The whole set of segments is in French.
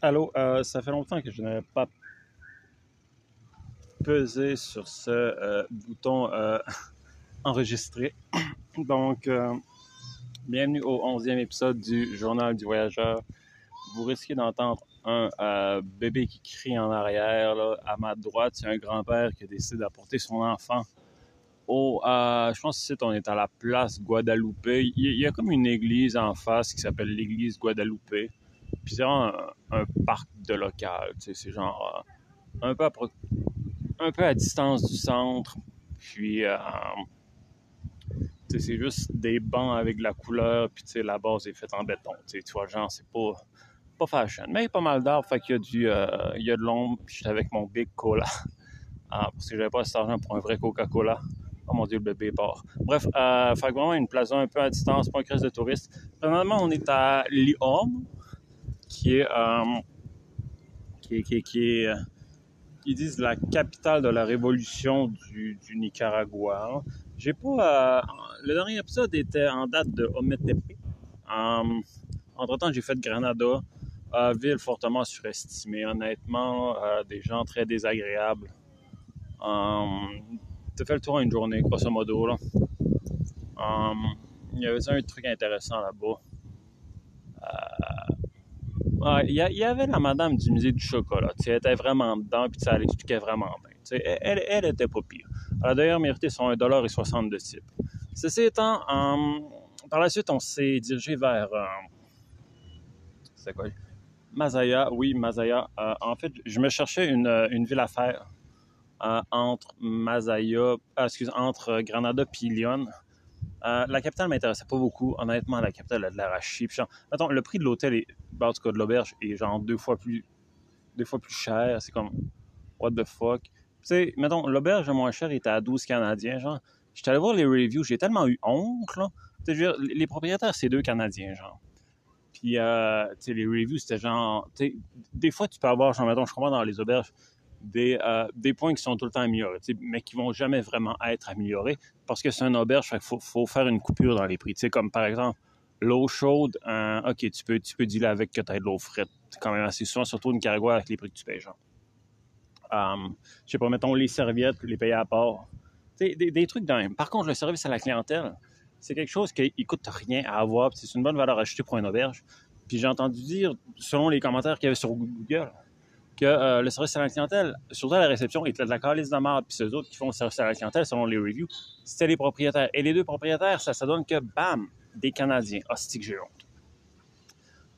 Allô, euh, ça fait longtemps que je n'avais pas pesé sur ce euh, bouton euh, enregistrer. Donc, euh, bienvenue au 11e épisode du Journal du Voyageur. Vous risquez d'entendre un bébé qui crie en arrière. Là. À ma droite, c'est un grand-père qui a décidé d'apporter son enfant au. je pense que on est à la place Guadalupe. Il y, a, il y a comme une église en face qui s'appelle l'église Guadalupe. Puis c'est vraiment un, un parc de local. C'est genre euh, un, peu à, un peu à distance du centre. Puis euh, c'est juste des bancs avec de la couleur. Puis la base est faite en béton. Tu vois, genre, c'est pas, pas fashion. Mais il y a pas mal d'arbres. Fait qu'il y a, du, euh, il y a de l'ombre. Puis j'étais avec mon Big Cola. Ah, parce que j'avais pas assez d'argent pour un vrai Coca-Cola. Oh mon dieu, le bébé part. Bref, euh, fait vraiment une plaza un peu à distance, pas un crise de touristes. Présentement, on est à Lyon, qui est, euh, qui est, qui est, qui euh, ils disent la capitale de la révolution du, du Nicaragua. J'ai pas, euh, le dernier épisode était en date de Ometepe. Entre-temps, j'ai fait Granada, ville fortement surestimée. Honnêtement, des gens très désagréables. Euh, T'as fait le tour en une journée, grosso modo. Là. Il y avait un truc intéressant là-bas. Ouais, il y, avait la madame du musée du chocolat. Elle était vraiment dedans, puis tu sais, elle expliquait vraiment bien. Elle, elle, était pas pire. Elle a d'ailleurs mérité son 1,60$ de type. Ceci étant, euh, par la suite, on s'est dirigé vers. euh, c'est quoi? Mazaya, oui, Mazaya. Euh, en fait, je me cherchais une, euh, une ville à faire entre Mazaya, ah, excuse, entre Granada et Lyon. Euh, la capitale m'intéressait pas beaucoup. Honnêtement, la capitale a de l'air le prix de l'hôtel, est, ben, en tout cas de l'auberge, est genre deux fois plus, deux fois plus cher. C'est comme, what the fuck? Tu sais, mettons, l'auberge moins cher était à 12 Canadiens. Genre, j'étais allé voir les reviews, j'ai tellement eu honte, là. Les propriétaires, c'est deux Canadiens, genre. Puis, euh, tu sais, les reviews, c'était genre, des fois, tu peux avoir, genre, mettons, je comprends dans les auberges, des, euh, des points qui sont tout le temps améliorés, mais qui vont jamais vraiment être améliorés parce que c'est un auberge, qu'il faut, faire une coupure dans les prix. Tu sais, comme par exemple, l'eau chaude, euh, OK, tu peux, tu peux dealer avec que tu aies de l'eau frette. Quand même assez souvent, surtout au Nicaragua, avec les prix que tu payes, genre. Um, je sais pas, mettons les serviettes, les payer à part. Des, des trucs d'un. Par contre, le service à la clientèle, c'est quelque chose qui ne coûte rien à avoir, c'est une bonne valeur ajoutée pour une auberge. Puis j'ai entendu dire, selon les commentaires qu'il y avait sur Google, que euh, le service à la clientèle, surtout à la réception, était de la calice de marde, puis ceux autres qui font le service à la clientèle, selon les reviews, c'était les propriétaires. Et les deux propriétaires, ça, ça donne que, bam, des Canadiens. Hostie que j'ai honte?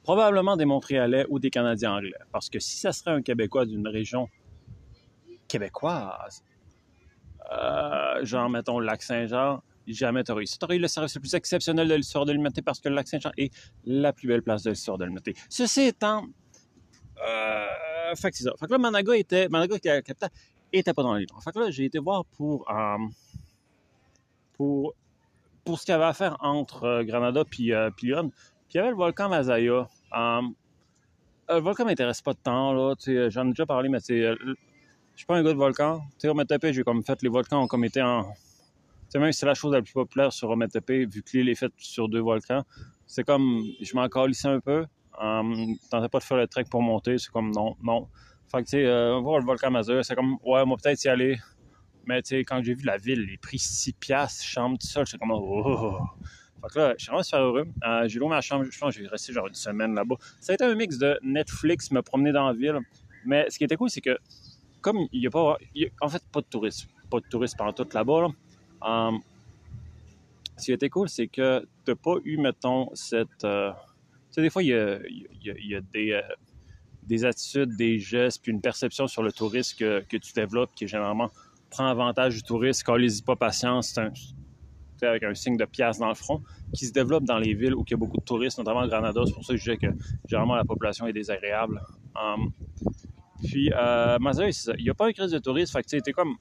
Probablement des Montréalais ou des Canadiens anglais. Parce que si ça serait un Québécois d'une région québécoise, euh, genre, mettons, le lac Saint-Jean, jamais t'aurais eu ça. T'aurais eu le service le plus exceptionnel de l'histoire de l'humanité parce que le lac Saint-Jean est la plus belle place de l'histoire de l'humanité. Ceci étant, euh, fait que c'est ça. Fait que là, Managa était, Managa est la capitale, était pas dans les livres. Fait que là, j'ai été voir pour, euh, pour, pour ce qu'il y avait à faire entre euh, Granada puis, euh, puis Lyon. Puis il y avait le volcan Mazaya. Euh, le volcan m'intéresse pas de temps, là. J'en ai déjà parlé, mais euh, je suis pas un gars de volcan. Tu sais, Ometepe, j'ai comme fait les volcans ont comme été en. Tu sais, même si c'est la chose la plus populaire sur Ometepe, vu que l'île est faite sur deux volcans, c'est comme. Je m'en calissais un peu. Um, pas de faire le trek pour monter, c'est comme non, non. Fait que, tu sais, euh, voir le volcan Mazur, c'est comme, ouais, moi peut-être y aller. Mais, tu sais, quand j'ai vu la ville, les prix 6 piastres, chambre, tout ça, j'étais comme, oh. Fait que là, je suis vraiment super heureux. Euh, j'ai loué ma chambre, je pense que j'ai resté genre une semaine là-bas. Ça a été un mix de Netflix, me promener dans la ville. Mais ce qui était cool, c'est que, comme il n'y a pas, en fait, pas de tourisme, pas de tourisme pendant tout là-bas, là, euh, ce qui était cool, c'est que t'as pas eu, mettons, cette. Sais, des fois, il y a, des, des attitudes, des gestes, puis une perception sur le tourisme que, tu développes qui, généralement, prend avantage du touriste. Quand les pas patience, c'est tu avec un signe de pièce dans le front, qui se développe dans les villes où il y a beaucoup de touristes, notamment Granada. C'est pour ça que je disais que, généralement, la population est désagréable. Um, puis, euh. Il n'y a pas une crise de tourisme. Fait que, tu sais, comme,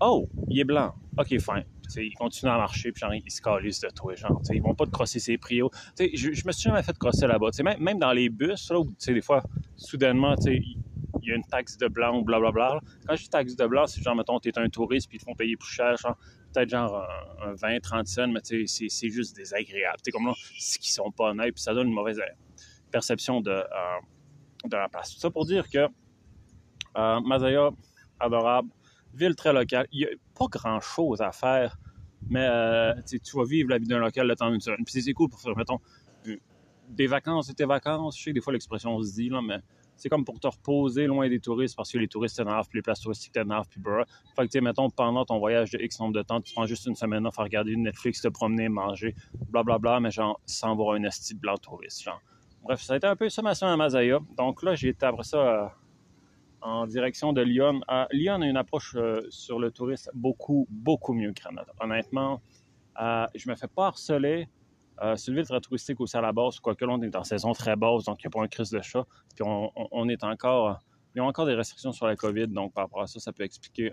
oh, il est blanc. OK, fine. Ils continuent à marcher, puis genre, ils se calissent de toi, genre. Ils vont pas te crosser ses prios. Je, je me suis jamais fait crosser là-bas. Même, dans les bus, là, où, des fois, soudainement, il y a une taxe de blanc ou blablabla. Quand je dis taxe de blanc, c'est genre, mettons, t'es un touriste, puis ils te font payer plus cher, genre, peut-être genre un, un 20, 30 cents, mais c'est- juste désagréable. Tu sais, comme là, c'est qu'ils sont pas honnêtes, ça donne une mauvaise euh, perception de, euh, de la place. Tout ça pour dire que euh, Mazaya, adorable, ville très locale. Il n'y a pas grand-chose à faire, mais euh, tu vas vivre la vie d'un local le temps d'une semaine. Puis c'est cool pour faire, mettons, des vacances tes vacances. Je sais que des fois l'expression se dit, là, mais c'est comme pour te reposer loin des touristes parce que les touristes t'énervent, puis les places touristiques t'énervent, puis brr. Fait que, tu sais, mettons, pendant ton voyage de X nombre de temps, tu prends juste une semaine à faire regarder Netflix, te promener, manger, blablabla, bla, bla, mais genre, sans voir un esti de blanc touriste. Bref, ça a été un peu ça ma semaine à Mazaya. Donc là, j'ai été après ça euh, en direction de Lyon. Euh, Lyon a une approche euh, sur le tourisme beaucoup, beaucoup mieux que Grenada. Honnêtement, je me fais pas harceler. Euh, c'est une ville très touristique aussi à la base, quoique là, on est en saison très basse, donc il n'y a pas un crise de chat. Puis on, est encore. Il y a encore des restrictions sur la COVID, donc par rapport à ça, ça peut expliquer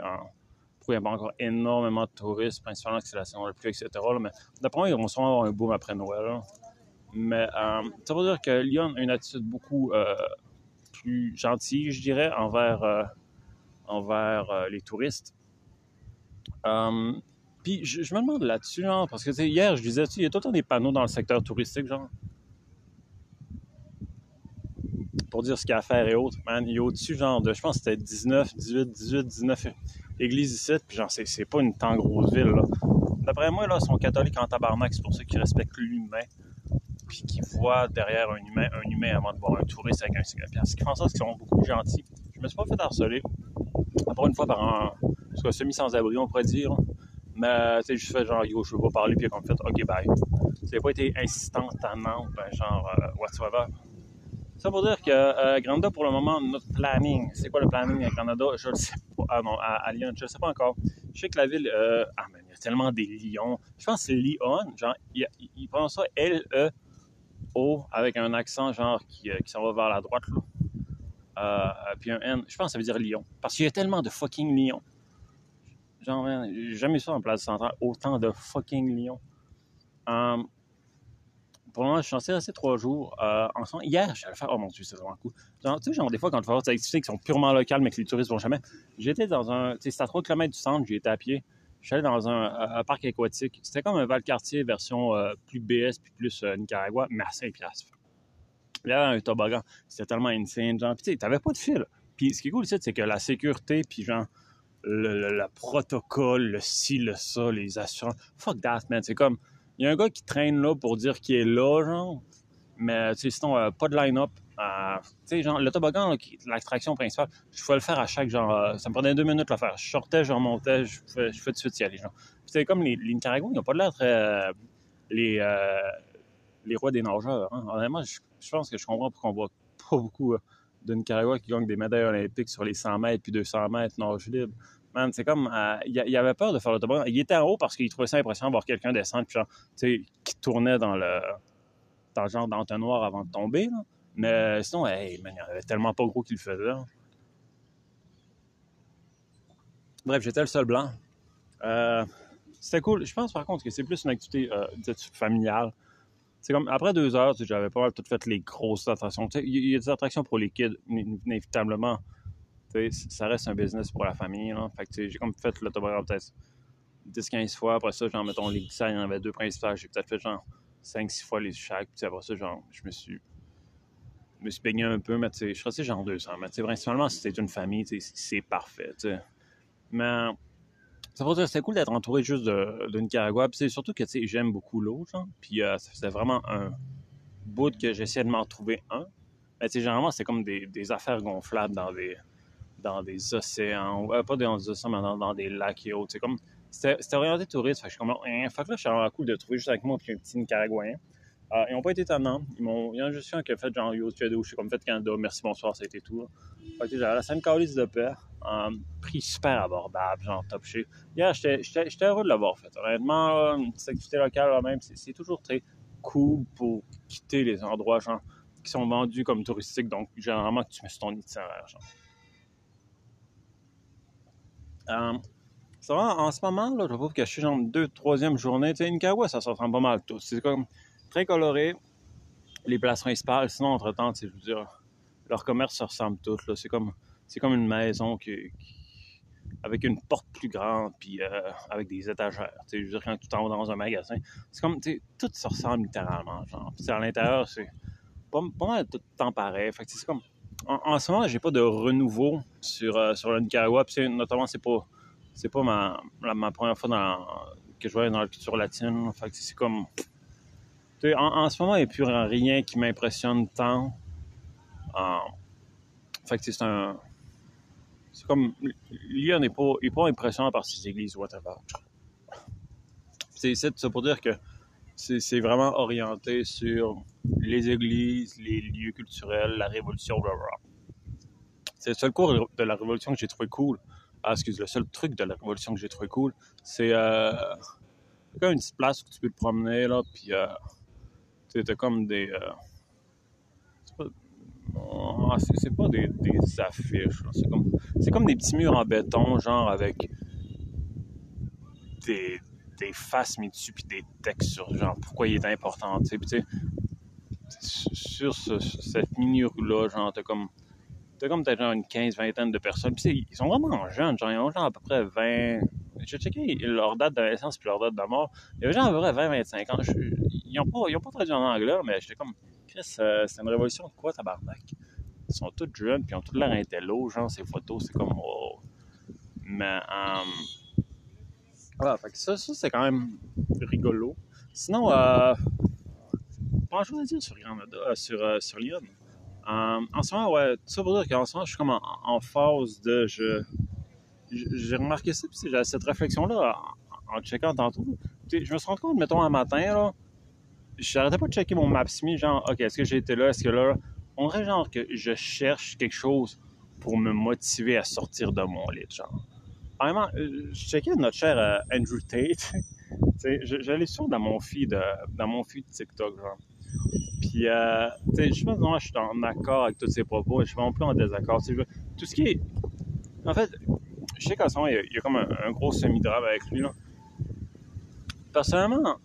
pourquoi il n'y a pas encore énormément de touristes, principalement que c'est la saison la plus, etc. mais d'après moi, ils vont avoir un boom après Noël. Mais euh, ça veut dire que Lyon a une attitude beaucoup euh, plus gentille, je dirais, envers, envers les touristes. Puis je, me demande là-dessus, genre, parce que hier, je disais, il y a tout le temps des panneaux dans le secteur touristique, genre. Pour dire ce qu'il y a à faire et autres. Man, il y a au-dessus, genre, de, je pense que c'était 19, 18, 18, 19 églises ici. Puis genre, c'est pas une tant grosse ville. D'après moi, là, ils sont catholiques en tabarnak. C'est pour ceux qui respectent l'humain. Puis qui voient derrière un humain, un humain avant de voir un touriste avec un cigare. Ce qui fait en sorte qu'ils sont beaucoup gentils. Je me suis pas fait harceler. Encore une fois, par un, semi-sans-abri, on pourrait dire. Mais, tu sais, juste fait genre, yo, je veux pas parler, puis comme fait, ok, bye. N'a pas été instantanément, ben, genre, euh, whatsoever. Ça veut dire que euh, Granada, pour le moment, notre planning, c'est quoi le planning à Granada? Je le sais pas. Ah non, à, Lyon, je le sais pas encore. Je sais que la ville, euh, ah, mais il y a tellement des lions. Je pense que c'est Lyon, genre, il, il, prend ça Avec un accent, genre, qui, qui s'en va vers la droite, là. Euh, puis un N, je pense que ça veut dire Lyon. Parce qu'il y a tellement de fucking lions. Genre, j'ai jamais ça en place centrale, autant de fucking lions. Euh, pour le moment, je suis censé rester trois jours. Euh, ensemble. Hier, j'allais faire, oh mon dieu, c'est vraiment cool. Tu sais, genre, des fois, quand tu vas des activités qui sont purement locales, mais que les touristes vont jamais. J'étais dans un, tu sais, c'était à 3 km du centre, j'ai été à pied. Allé dans un, parc aquatique. C'était comme un Val-Cartier version euh, plus BS puis plus euh, Nicaragua, mais à 5 piastres. Avait un toboggan. C'était tellement insane, genre. Tu t'avais pas de fil. Puis ce qui est cool c'est que la sécurité, puis genre, le, protocole, le ci, le ça, les assurances. Fuck that, man. C'est comme, il y a un gars qui traîne là pour dire qu'il est là, genre. Mais, sinon, euh, pas de line-up. Euh, genre, le toboggan, l'extraction principale, je pouvais le faire à chaque, genre, euh, ça me prenait deux minutes de le faire. Je sortais, je remontais, je fais, je fais tout de suite y aller, genre. comme les, les Nicaraguayens, ils n'ont pas l'air très. les, les rois des nageurs, hein. Honnêtement, je, pense que je comprends pourquoi on voit pas beaucoup de Nicaragua qui gagnent des médailles olympiques sur les 100 mètres puis 200 mètres nage libre c'est comme. Euh, il, avait peur de faire le toboggan. Il était en haut parce qu'il trouvait ça impressionnant de voir quelqu'un descendre, puis genre, tu sais, qui tournait dans le. dans le genre d'entonnoir avant de tomber, Mais sinon, hey, man, il y en avait tellement pas gros qu'il le faisait. Bref, j'étais le seul blanc. Euh, c'était cool. Je pense par contre que c'est plus une activité euh, familiale. C'est comme après deux heures, j'avais pas mal tout fait les grosses attractions. Il y, a des attractions pour les kids, inévitablement ça reste un business pour la famille. Là. Fait que j'ai comme fait toboggan peut-être 10-15 fois. Après ça, genre, mettons, les glissades, il y en avait deux principales. J'ai peut-être fait genre 5-6 fois les chaque. Puis après ça, genre, je me suis, me suis baigné un peu, mais je suis resté genre 200. Mais principalement, si c'est une famille, c'est parfait. Mais ça que c'était cool d'être entouré juste de, de Nicaragua. Puis surtout que, j'aime beaucoup l'eau, genre. Puis euh, ça faisait vraiment un bout que j'essayais de m'en trouver un. Mais généralement, c'était comme des, des affaires gonflables dans des dans des océans, euh, pas dans des océans, mais dans, des lacs et autres. C'est c'était orienté touriste. Fait que je suis comme, hein, que là, je suis vraiment cool de trouver juste avec moi un petit Nicaraguayen. Euh, ils n'ont pas été étonnants. Ils m'ont, il y en a juste un qui a fait genre, yo, tu es d'où? Je suis comme fait Canada, merci, bonsoir, ça a été tout. J'avais la scène calice de paix, euh, prix super abordable, genre top chez. Hier, j'étais heureux de l'avoir fait. Honnêtement, une activité locale, même, c'est toujours très cool pour quitter les endroits, genre, qui sont vendus comme touristiques. Donc, généralement, tu mets sur ton itinéraire. Euh, en ce moment, là, je trouve que je suis genre deux, troisième journée. Tu sais, Nicaragua, ça se ressemble pas mal tout. C'est comme très coloré. Les places principales, sinon, entre-temps, je veux dire, leur commerce se ressemble tous. C'est comme, comme une maison qui, avec une porte plus grande, puis euh, avec des étagères. Je veux dire, quand tu t'en vas dans un magasin, c'est comme, tu tout se ressemble littéralement. Genre. À l'intérieur, c'est pas, pas mal tout le temps pareil. Fait c'est comme en, ce moment, j'ai pas de renouveau sur, euh, sur le Nicaragua. Notamment, c'est pas, c'est pas ma, ma première fois dans, que je vais dans la culture latine. Fait c'est comme. En, en, ce moment, il n'y a plus rien qui m'impressionne tant. Euh, fait que c'est un. C'est comme. Lyon n'est pas, pas impressionnant par ses églises, whatever. C'est ça pour dire que c'est vraiment orienté sur les églises, les lieux culturels, la révolution, blablabla. C'est le seul cours de la révolution que j'ai trouvé cool. Ah, excuse, le seul truc de la révolution que j'ai trouvé cool, c'est euh, comme une petite place où tu peux te promener, là, puis euh, t'as comme des... Euh, c'est pas, des, des, affiches, c'est comme, comme des petits murs en béton, genre avec des, des faces mis dessus puis des textes sur genre pourquoi il est important, sur cette mini-rue-là, genre, t'as comme, t'as comme peut-être une quinze, vingtaine de personnes. Puis ils sont vraiment jeunes, genre, ils ont genre à peu près 20. J'ai checké leur date de naissance puis leur date de mort. Il y genre à peu près 20, 25 ans. ils n'ont pas, ils pas traduit en anglais, mais j'étais comme, Chris, euh, c'est une révolution de quoi, tabarnak? Ils sont tous jeunes, puis ils ont tout l'air intello, genre, ces photos, c'est comme, oh. Mais, voilà, fait que ça, ça c'est quand même rigolo. Sinon, euh, pas chose à dire sur Granada, euh, sur, euh, sur Lyon. Euh, en ce moment, ouais, tout ça pour dire qu'en ce moment, je suis comme en, phase de. Je, j'ai remarqué ça, puis j'ai cette réflexion-là en, checkant tantôt. Je me suis rendu compte, mettons, un matin, là, j'arrêtais pas de checker mon Maps.me, genre, OK, est-ce que j'ai été là, est-ce que là. On dirait genre que je cherche quelque chose pour me motiver à sortir de mon lit, genre vraiment, euh, je checkais notre cher euh, Andrew Tate. J'allais sur dans mon feed, euh, dans mon feed TikTok, genre. Puis, euh, je pense que je suis en accord avec tous ses propos, je suis vraiment plus en désaccord. Tout ce qui est. En fait, je sais qu'en ce moment, il y, a, comme un, gros semi-drame avec lui, là. Personnellement,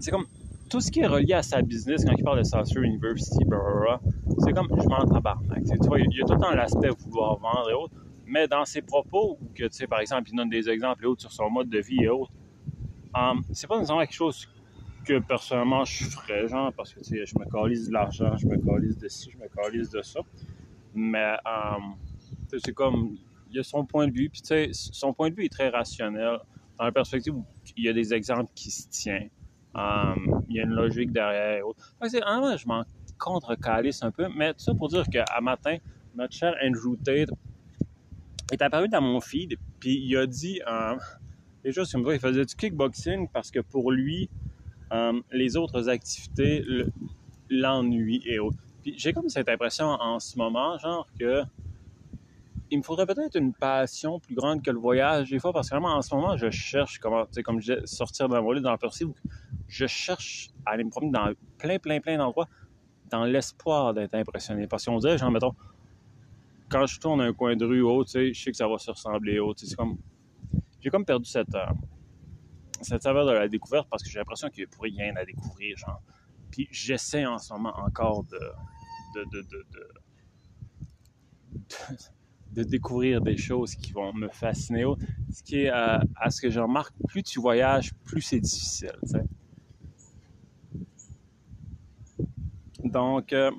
c'est comme tout ce qui est relié à sa business, quand il parle de Saucer University, c'est comme je m'en tabarnak. Tu vois, il y a tout le temps l'aspect vouloir vendre et autres mais dans ses propos, que, tu sais, par exemple, il donne des exemples et autres sur son mode de vie et autres, um, c'est pas nécessairement quelque chose que personnellement je ferais, genre, parce que, tu sais, je me calise de l'argent, je me calise de ci, je me calise de ça. Mais, um, c'est comme, il y a son point de vue, puis, tu sais, son point de vue est très rationnel, dans la perspective où il y a des exemples qui se tiennent. Um, il y a une logique derrière autres. c'est, je m'en contre-calisse un peu, mais tout ça pour dire qu'à matin, notre cher Andrew Tate est apparu dans mon feed, puis il a dit euh, les choses comme ça, il faisait du kickboxing parce que pour lui, euh, les autres activités l'ennuient et autres. Puis j'ai comme cette impression en ce moment, genre que il me faudrait peut-être une passion plus grande que le voyage des fois parce que vraiment en ce moment je cherche comment comme je disais, sortir d'un volet dans la je cherche à aller me promener dans plein plein plein d'endroits dans l'espoir d'être impressionné parce qu'on dirait genre mettons quand je tourne un coin de rue haut, sais, je sais que ça va se ressembler haut. C'est comme. J'ai comme perdu cette, euh, cette saveur de la découverte parce que j'ai l'impression qu'il n'y a plus rien à découvrir, genre. Puis j'essaie en ce moment encore de. de, de, de, de, découvrir des choses qui vont me fasciner. Ce qui est, euh, à ce que je remarque, plus tu voyages, plus c'est difficile. Donc, euh,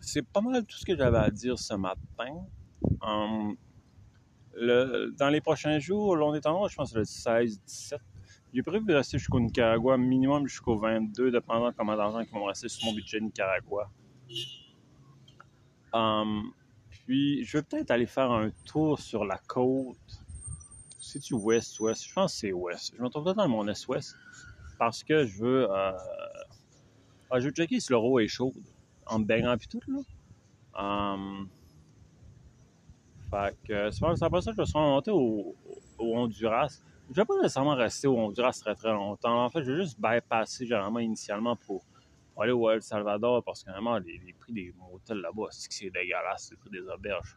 c'est pas mal tout ce que j'avais à dire ce matin. Dans les prochains jours, on est en je pense le 16-17. J'ai prévu de rester jusqu'au Nicaragua, minimum jusqu'au 22, dépendant de comment d'argent qui vont rester sur mon budget Nicaragua. Hum, puis, je vais peut-être aller faire un tour sur la côte. C'est-tu ouest-ouest? Je pense que c'est ouest. Je me trouve dans mon est-ouest parce que je veux... Euh... Ah, je veux checker si l'euro est chaude en me baignant puis tout, là. Um, fait que c'est pas ça que je suis remonté au, Honduras. Je vais pas nécessairement rester au Honduras très très longtemps. En fait, je vais juste bypasser généralement initialement pour, aller au El Salvador parce que vraiment les, prix des motels là-bas, c'est que c'est dégueulasse, les prix des auberges.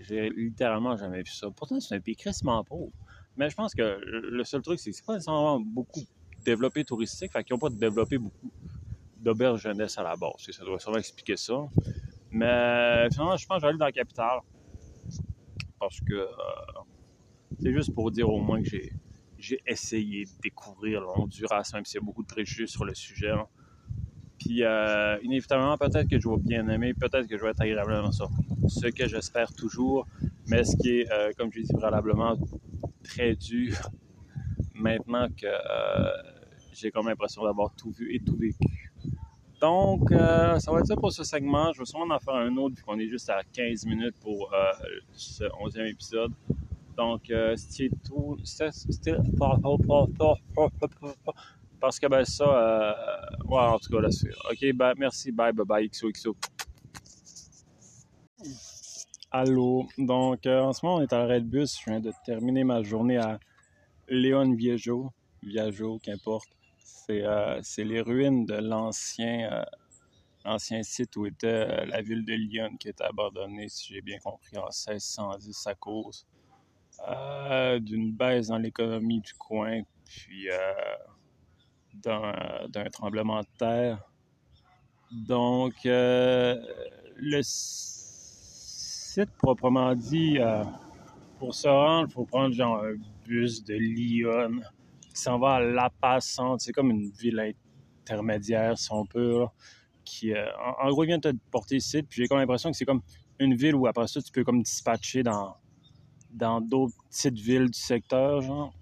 J'ai littéralement jamais vu ça. Pourtant, c'est un pays crissement pauvre. Mais je pense que le seul truc, c'est que c'est pas nécessairement beaucoup développé touristique, fait qu'ils n'ont pas développé beaucoup d'auberge jeunesse à la base. Ça doit sûrement expliquer ça. Mais finalement, je pense que aller dans la capitale. Parce que euh, c'est juste pour dire au moins que j'ai, j'ai essayé de découvrir l'Honduras, même s'il y a beaucoup de préjugés sur le sujet. Puis Puis, euh, inévitablement, peut-être que je vais bien aimer, peut-être que je vais être agréablement surpris. Ce que j'espère toujours, mais ce qui est, euh, comme je dis préalablement, très dur maintenant que j'ai comme l'impression d'avoir tout vu et tout vécu. Donc, ça va être ça pour ce segment. Je vais sûrement en faire un autre vu qu'on est juste à 15 minutes pour ce 11e épisode. Donc, c'était tout. C'était parce que ben ça, euh, ouais, en tout cas là-dessus. OK, ben merci, bye, bye, bye, XOXO. Allô, donc euh, en ce moment on est à l'arrêt de bus, je viens de terminer ma journée à Léon Viejo, Viajo, qu'importe. C'est euh, les ruines de l'ancien euh, site où était la ville de Lyon qui était abandonnée, si j'ai bien compris, en 1610 à cause d'une baisse dans l'économie du coin, puis d'un tremblement de terre. Donc, euh, le site proprement dit, euh, pour se rendre, il faut prendre genre un bus de Lyon qui s'en va à La Passante. C'est comme une ville intermédiaire, si on peut, qui, euh, en, gros, vient te porter ici. Puis j'ai comme l'impression que c'est comme une ville où après ça, tu peux comme dispatcher dans dans d'autres petites villes du secteur, genre.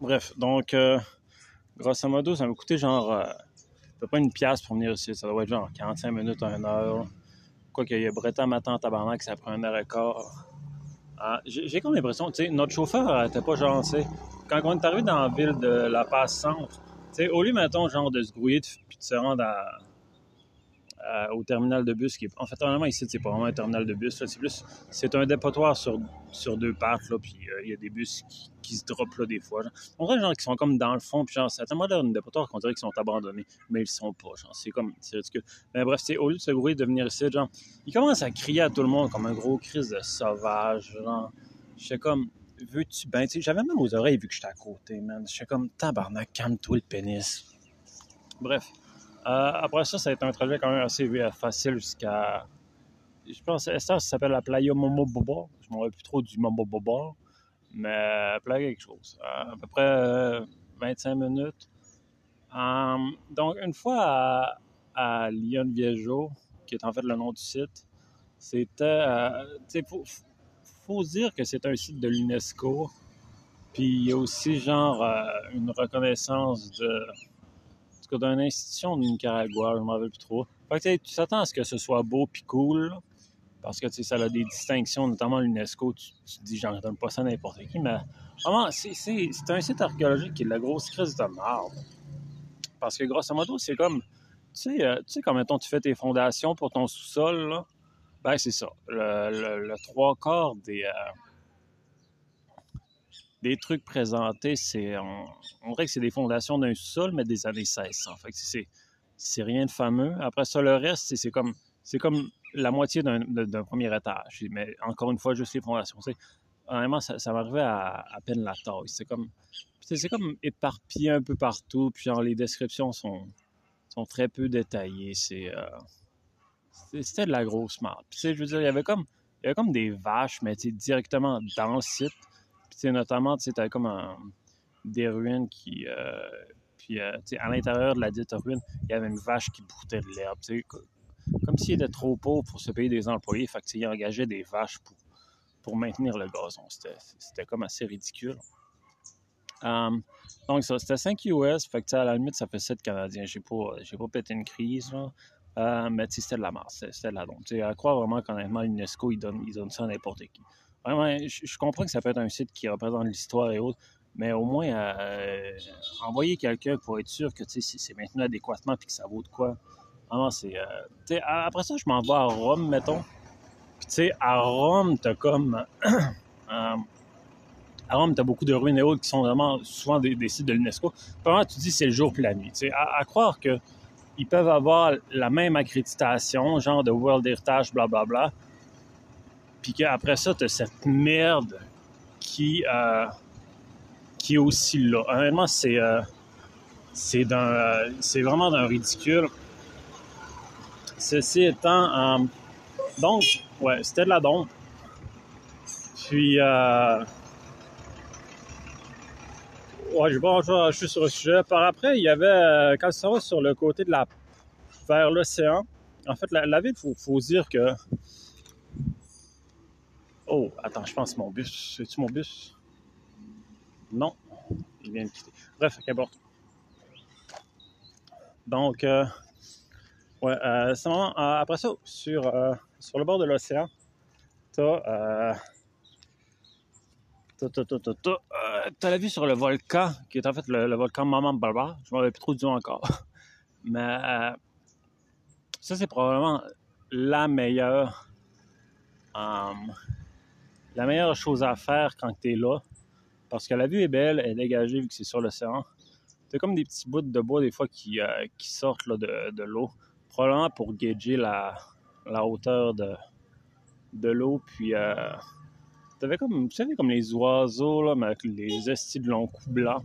Bref, donc, grosso modo, ça m'a coûté genre euh, peu pas une pièce pour venir ici. Ça doit être genre 45 minutes à une heure. Quoi qu'il y ait Breton matin tabarnak, ça prend un heure et quart. Ah, j'ai comme l'impression, tu sais, notre chauffeur n'était pas sais, quand on est arrivé dans la ville de La Passe Centre, tu sais, au lieu, mettons, genre, de se grouiller puis de se rendre à, euh, au terminal de bus. Qui est, en fait, normalement, ici, c'est pas vraiment un terminal de bus. C'est plus, c'est un dépotoir sur, sur deux pattes. Là, puis euh, il y a des bus qui, qui se droppent là des fois. Genre. On dirait gens qui sont comme dans le fond. Puis genre, c'est tellement l'air d'un dépotoir qu'on dirait qu'ils sont abandonnés. Mais ils sont pas. Genre, c'est comme, c'est ridicule. Mais bref, c'est, au lieu de se grouiller, de venir ici, genre, il commence à crier à tout le monde comme un gros crise de sauvage. Genre, je sais comme, veux-tu ben, tu j'avais même aux oreilles vu que j'étais à côté, man. Je sais comme, tabarnak, calme-toi le pénis. Bref. Euh, après ça, ça a été un trajet quand même assez euh, facile jusqu'à. Je pense que ça, s'appelle la Playa Momoboba. Je m'en plus trop du Momoboba, mais Playa quelque chose. Euh, à peu près 25 minutes. donc, une fois à, Lyon Viejo, qui est en fait le nom du site, c'était. il faut, dire que c'est un site de l'UNESCO. Puis il y a aussi, genre, une reconnaissance de d'une institution de Nicaragua, je m'en rappelle plus trop. Fait que tu t'attends à ce que ce soit beau puis cool, parce que ça a des distinctions, notamment l'UNESCO. Tu, te dis, j'en donne pas ça à n'importe qui, mais vraiment, c'est un site archéologique qui est de la grosse crise de marbre. Parce que grosso modo, c'est comme, tu sais, euh, tu sais, mettons, tu fais tes fondations pour ton sous-sol, ben c'est ça. Le, trois quarts des. Euh, des trucs présentés, c'est on, dirait que c'est des fondations d'un sol, mais des années 1600. Fait c'est, c'est rien de fameux. Après ça, le reste, c'est, comme c'est comme la moitié d'un, premier étage. Mais encore une fois, juste les fondations. honnêtement, ça, ça m'arrivait à, peine la taille. C'est comme c'est comme éparpillé un peu partout. Puis genre, les descriptions sont, sont très peu détaillées. C'est, euh, c'était de la grosse. Puis, je veux dire, il y avait comme, il y avait comme des vaches, mais directement dans le site. Puis, notamment, tu sais, comme des ruines qui. Euh, puis, euh, à l'intérieur de la dite ruine, il y avait une vache qui broutait de l'herbe. Comme s'il était trop pauvre pour se payer des employés. Fait que, il engageait des vaches pour, pour maintenir le gazon. C'était comme assez ridicule. Um, donc, ça, c'était 5 US. Fait que, à la limite, ça fait 7 Canadiens. J'ai pas, pas pété une crise, là. Euh, mais c'était de la masse, c'était de la dompe. À croire vraiment qu'honnêtement, l'UNESCO, ils ils donnent ça à n'importe qui. Vraiment, je, comprends que ça peut être un site qui représente l'histoire et autres, mais au moins euh, envoyer quelqu'un pour être sûr que c'est maintenu adéquatement et que ça vaut de quoi. Vraiment, c'est. Euh, après ça, je m'en vais à Rome, mettons. Puis, tu sais, à Rome, t'as comme. Euh, à Rome, tu as beaucoup de ruines et autres qui sont vraiment souvent des, sites de l'UNESCO. Vraiment, tu dis c'est le jour puis la nuit. À, à, croire qu'ils peuvent avoir la même accréditation, genre de World Heritage, blablabla, bla, bla, puis qu'après ça, tu as cette merde qui, euh, qui est aussi là. Honnêtement, c'est euh, c'est euh, vraiment d'un ridicule. Ceci étant, donc, ouais, c'était de la dompe. Puis, ouais, je, bon, je, suis sur le sujet. Par après, il y avait, quand ça va sur le côté de la vers l'océan. En fait, la, ville, il faut, dire que. Oh, attends, je pense mon bus. C'est-tu mon bus? Non, il vient de quitter. Bref, qu'importe. Donc, euh, ouais, euh, euh, après ça, sur, sur le bord de l'océan, t'as tu as la vue sur le volcan, qui est en fait le, volcan Maman Balba. Je m'en avais plus trop du encore. Mais euh, ça, c'est probablement la meilleure, euh, la meilleure chose à faire quand tu es là. Parce que la vue est belle, elle est dégagée vu que c'est sur l'océan. C'est comme des petits bouts de bois des fois qui, euh, sortent de, l'eau. Probablement pour gager la, hauteur de, l'eau. Puis T'avais comme, vous savez, comme les oiseaux, là, mais avec les estis de long cou blanc.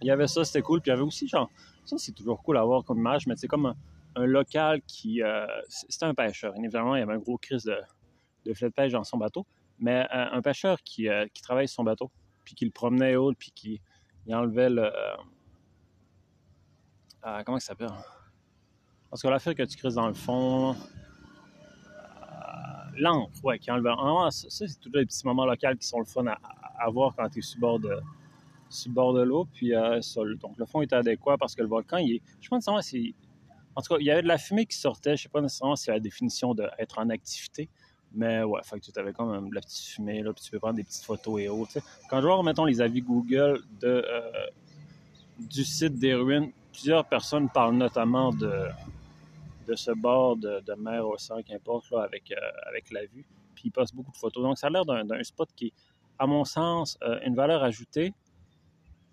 Il y avait ça, c'était cool. Puis il y avait aussi, genre, ça, c'est toujours cool à voir comme image, mais c'est comme un, local qui. Euh, c'était un pêcheur. Évidemment, il y avait un gros crise de, de de pêche dans son bateau. Mais euh, un pêcheur qui, euh, qui travaille son bateau, puis qui le promenait haut, puis qui il enlevait le. comment ça s'appelle? Parce que l'affaire que tu crises dans le fond, l'encre, ouais, qui enlève. Ah, ça, c'est tous les petits moments locaux qui sont le fun à, voir quand tu es sur bord de, sur bord de l'eau. Puis, euh, donc, le fond est adéquat parce que le volcan, il est. Je pense nécessairement si. En tout cas, il y avait de la fumée qui sortait. Je sais pas nécessairement si c'est la définition d'être en activité. Mais ouais, fait que tu avais même de la petite fumée, là, puis tu peux prendre des petites photos et autres. Quand je vois, mettons, les avis Google de, euh, du site des ruines, plusieurs personnes parlent notamment de, de ce bord de, mer au sein, qu'importe, là, avec, euh, avec la vue. Puis il passe beaucoup de photos. Donc, ça a l'air d'un spot qui est, à mon sens, euh, une valeur ajoutée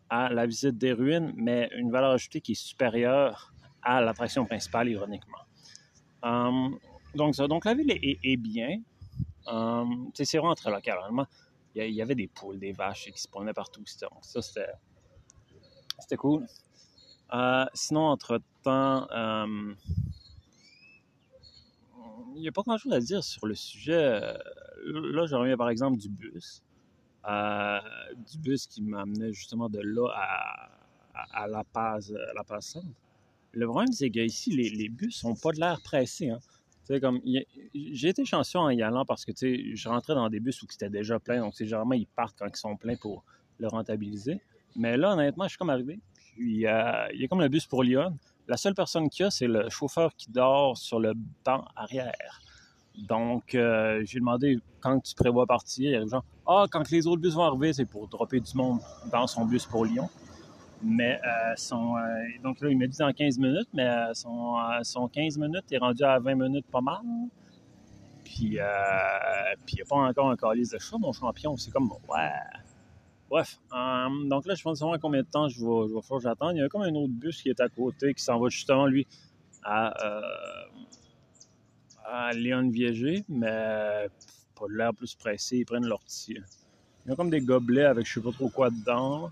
à la visite des ruines, mais une valeur ajoutée qui est supérieure à l'attraction principale, ironiquement. Hum, donc, ça, donc, la ville est, bien. Um, c'est vraiment très local. il y avait des poules, des vaches qui se promenaient partout. Ça, c'était cool. Euh, sinon, entre-temps, hum, il n'y a pas grand-chose à dire sur le sujet. Euh, là, je reviens par exemple du bus. Euh, du bus qui m'amenait justement de là à, La Paz, La Paz Le problème, c'est qu'ici, les, les bus n'ont pas de l'air pressés. Hein. Comme j'ai été chanceux en y allant parce que je rentrais dans des bus où c'était déjà plein, donc généralement ils partent quand ils sont pleins pour le rentabiliser. Mais là, honnêtement, je suis comme arrivé. Puis euh, il y a comme le bus pour Lyon. La seule personne qu'il y a, c'est le chauffeur qui dort sur le banc arrière. Donc, euh, j'ai demandé quand tu prévois partir. Il y a des gens, ah, quand les autres bus vont arriver, c'est pour dropper du monde dans son bus pour Lyon. Mais euh, son, euh, donc là, il m'a dit dans 15 minutes, mais son, son 15 minutes est rendu à 20 minutes pas mal. Puis, puis il n'y a pas encore un calice de chat, mon champion. C'est comme, ouais, Bref, euh, donc là, je pense savoir combien de temps je vais, je vais faire j'attends. Il y a comme un autre bus qui est à côté, qui s'en va justement, lui, à, euh, à Léon Viégé, mais pas l'air plus pressé, ils prennent leur petit. Il y a comme des gobelets avec je sais pas trop quoi dedans,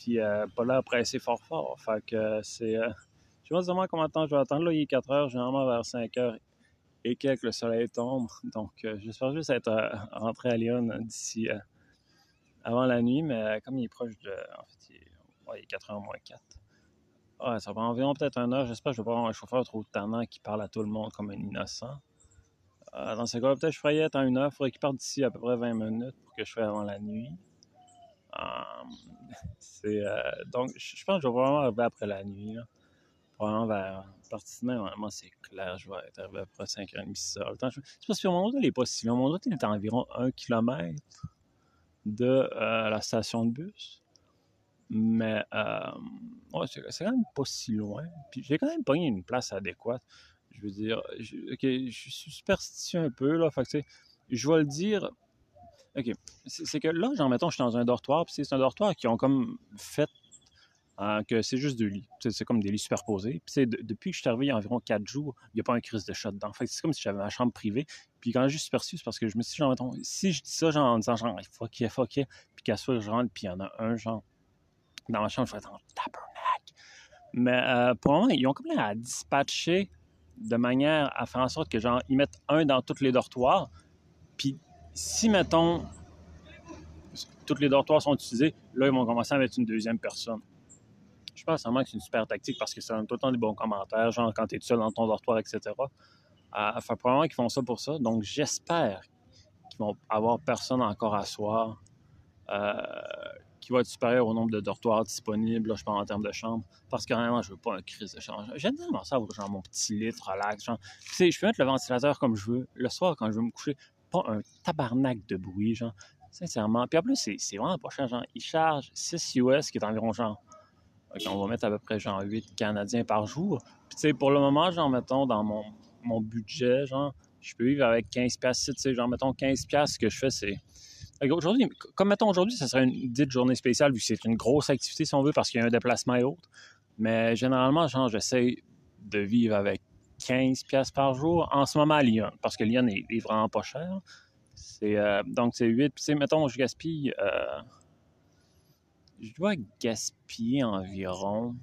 puis euh, pas l'air pressé fort fort. Fait que c'est... Euh, je sais pas vraiment combien de temps je vais attendre. Là, il est 4 heures, généralement vers 5 heures et quelques, le soleil tombe. Donc, j'espère juste être rentré à Lyon d'ici avant la nuit, mais comme il est proche de. En fait, il est, 4 h moins 4. Ouais, ça va environ peut-être un heure. J'espère que je vais pas avoir un chauffeur trop tannant qui parle à tout le monde comme un innocent. Euh, dans ce cas-là, peut-être que je ferais être en une heure. Il faudrait qu'il parte d'ici à peu près 20 minutes pour que je fasse avant la nuit. C'est, euh, donc, je pense que je vais vraiment arriver après la nuit. Là. Probablement vers. Partie de moi, c'est clair, je vais être arrivé à peu près 5h30, 6h. Le temps, je... C'est parce que mon hôtel n'est pas si long. Mon hôtel est à environ 1 km de euh, la station de bus. Mais euh, c'est quand même pas si loin. Puis j'ai quand même pogné une place adéquate. Je veux dire, je, je suis superstitieux un peu, là. Fait que, je vais le dire. OK. C'est que là, genre, mettons, je suis dans un dortoir, puis c'est un dortoir qui ont comme fait Hein, que c'est juste deux lits. C'est comme des lits superposés. Puis depuis que je suis arrivé il y a environ quatre jours, il n'y a pas un crise de chat dedans. Fait c'est comme si j'avais ma chambre privée. Puis quand j'ai juste perçu, c'est parce que je me suis dit, genre, mettons, si je dis ça, genre, en disant, genre, fuck yeah, fuck yeah, puis qu'à soit je rentre, puis il y en a un, genre, dans ma chambre, je être en tabernacle. Mais euh, pour le moment, ils ont comme à dispatcher de manière à faire en sorte que, genre, ils mettent un dans tous les dortoirs. Puis si, mettons, tous les dortoirs sont utilisés, là, ils vont commencer à mettre une deuxième personne Je pense vraiment que c'est une super tactique parce que ça donne tout le temps des bons commentaires, genre quand tu es seul dans ton dortoir, etc. Euh, enfin, probablement qu'ils font ça pour ça. Donc, j'espère qu'ils vont avoir personne encore à soir euh, qui va être supérieur au nombre de dortoirs disponibles, je parle en termes de chambres, parce que vraiment, je veux pas un crise de chambre. J'aime tellement ça, genre mon petit lit, relax. Genre. Tu sais, je peux mettre le ventilateur comme je veux. Le soir, quand je veux me coucher, pas un tabarnak de bruit, genre. Sincèrement. Puis en plus, c'est vraiment pas cher, genre. Il charge 6 US, qui est environ genre on va mettre à peu près genre 8 Canadiens par jour. Puis tu sais, pour le moment, genre, mettons, dans mon, mon budget, genre, je peux vivre avec 15 piastres, tu sais, genre, mettons, 15 piastres, ce que je fais, c'est... Aujourd'hui, comme mettons aujourd'hui, ça serait une dite journée spéciale, vu que c'est une grosse activité, si on veut, parce qu'il y a un déplacement et autres. Mais généralement, genre, j'essaie de vivre avec 15 piastres par jour. En ce moment à Lyon, parce que Lyon est, vraiment pas cher. C'est, euh, donc, c'est 8. Puis, mettons, je gaspille... Euh, je dois gaspiller environ.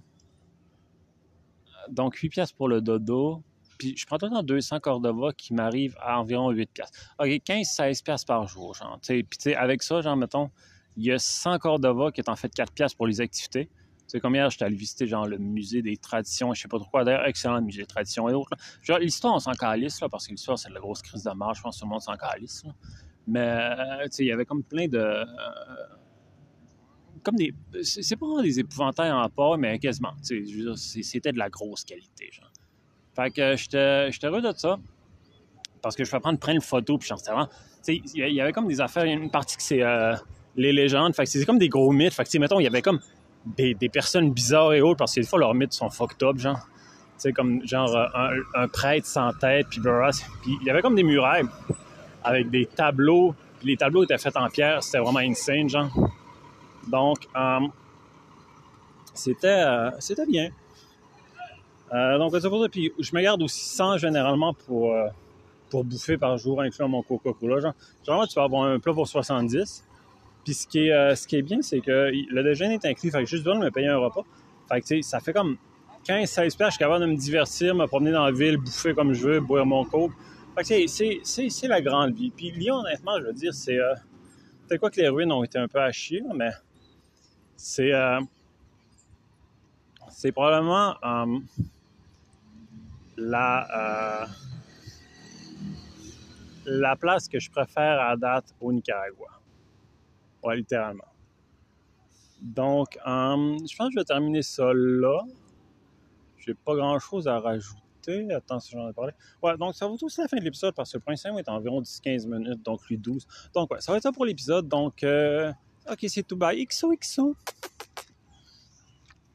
Donc, 8 pièces pour le dodo. Puis, je prends tout le temps 200 Cordova qui m'arrive à environ 8 pièces. OK, 15-16 pièces par jour, genre. Puis, avec ça, genre, mettons, il y a 100 Cordova qui est en fait 4 pièces pour les activités. Tu sais, comme hier, j'étais allé visiter, genre, le musée des traditions, je sais pas trop quoi. D'ailleurs, excellent musée des traditions et autres. Genre, l'histoire, on s'en calisse, là, parce que l'histoire, c'est la grosse crise de marche. Je pense que tout le monde s'en calisse, Mais, euh, tu sais, il y avait comme plein de... Euh, comme des. C'est pas vraiment des épouvantails en port, mais quasiment. C'était de la grosse qualité. Genre. Fait que j'étais heureux de ça. Parce que je fais prendre plein de photos, puis vraiment. Il y avait comme des affaires. Il y a une partie que c'est euh, les légendes. Fait que c'est comme des gros mythes. Fait que, mettons, il y avait comme des, personnes bizarres et autres, parce que des fois, leurs mythes sont fucked up, genre. Tu comme genre un, prêtre sans tête, puis Puis il y avait comme des murailles avec des tableaux. Puis les tableaux étaient faits en pierre. C'était vraiment insane, genre. Donc, euh, c'était, euh, c'était bien. Euh, donc, c'est pour ça. Puis, je me garde aussi 100 généralement pour, pour bouffer par jour, incluant mon Coca-Cola. Genre, généralement, tu vas avoir un plat pour 70. Puis, ce qui est, ce qui est bien, c'est que le déjeuner est inclus. Fait que juste besoin de me payer un repas. Fait que, ça fait comme 15-16 je suis capable de me divertir, me promener dans la ville, bouffer comme je veux, boire mon coke. Fait que, c'est, la grande vie. Puis, Lyon, honnêtement, je veux dire, c'est... peut-être quoi que les ruines ont été un peu à chier, mais c'est euh, c'est probablement euh, la, euh, la place que je préfère à date au Nicaragua. Ouais, littéralement. Donc, je pense que je vais terminer ça là. J'ai pas grand chose à rajouter. Attends si j'en ai parlé. Ouais, donc ça va tout la fin de l'épisode parce que le point 5 est environ 10-15 minutes, donc lui 12. Donc, ouais, ça va être ça pour l'épisode. Donc, Ok, c'est tout. Bye. XO, XO.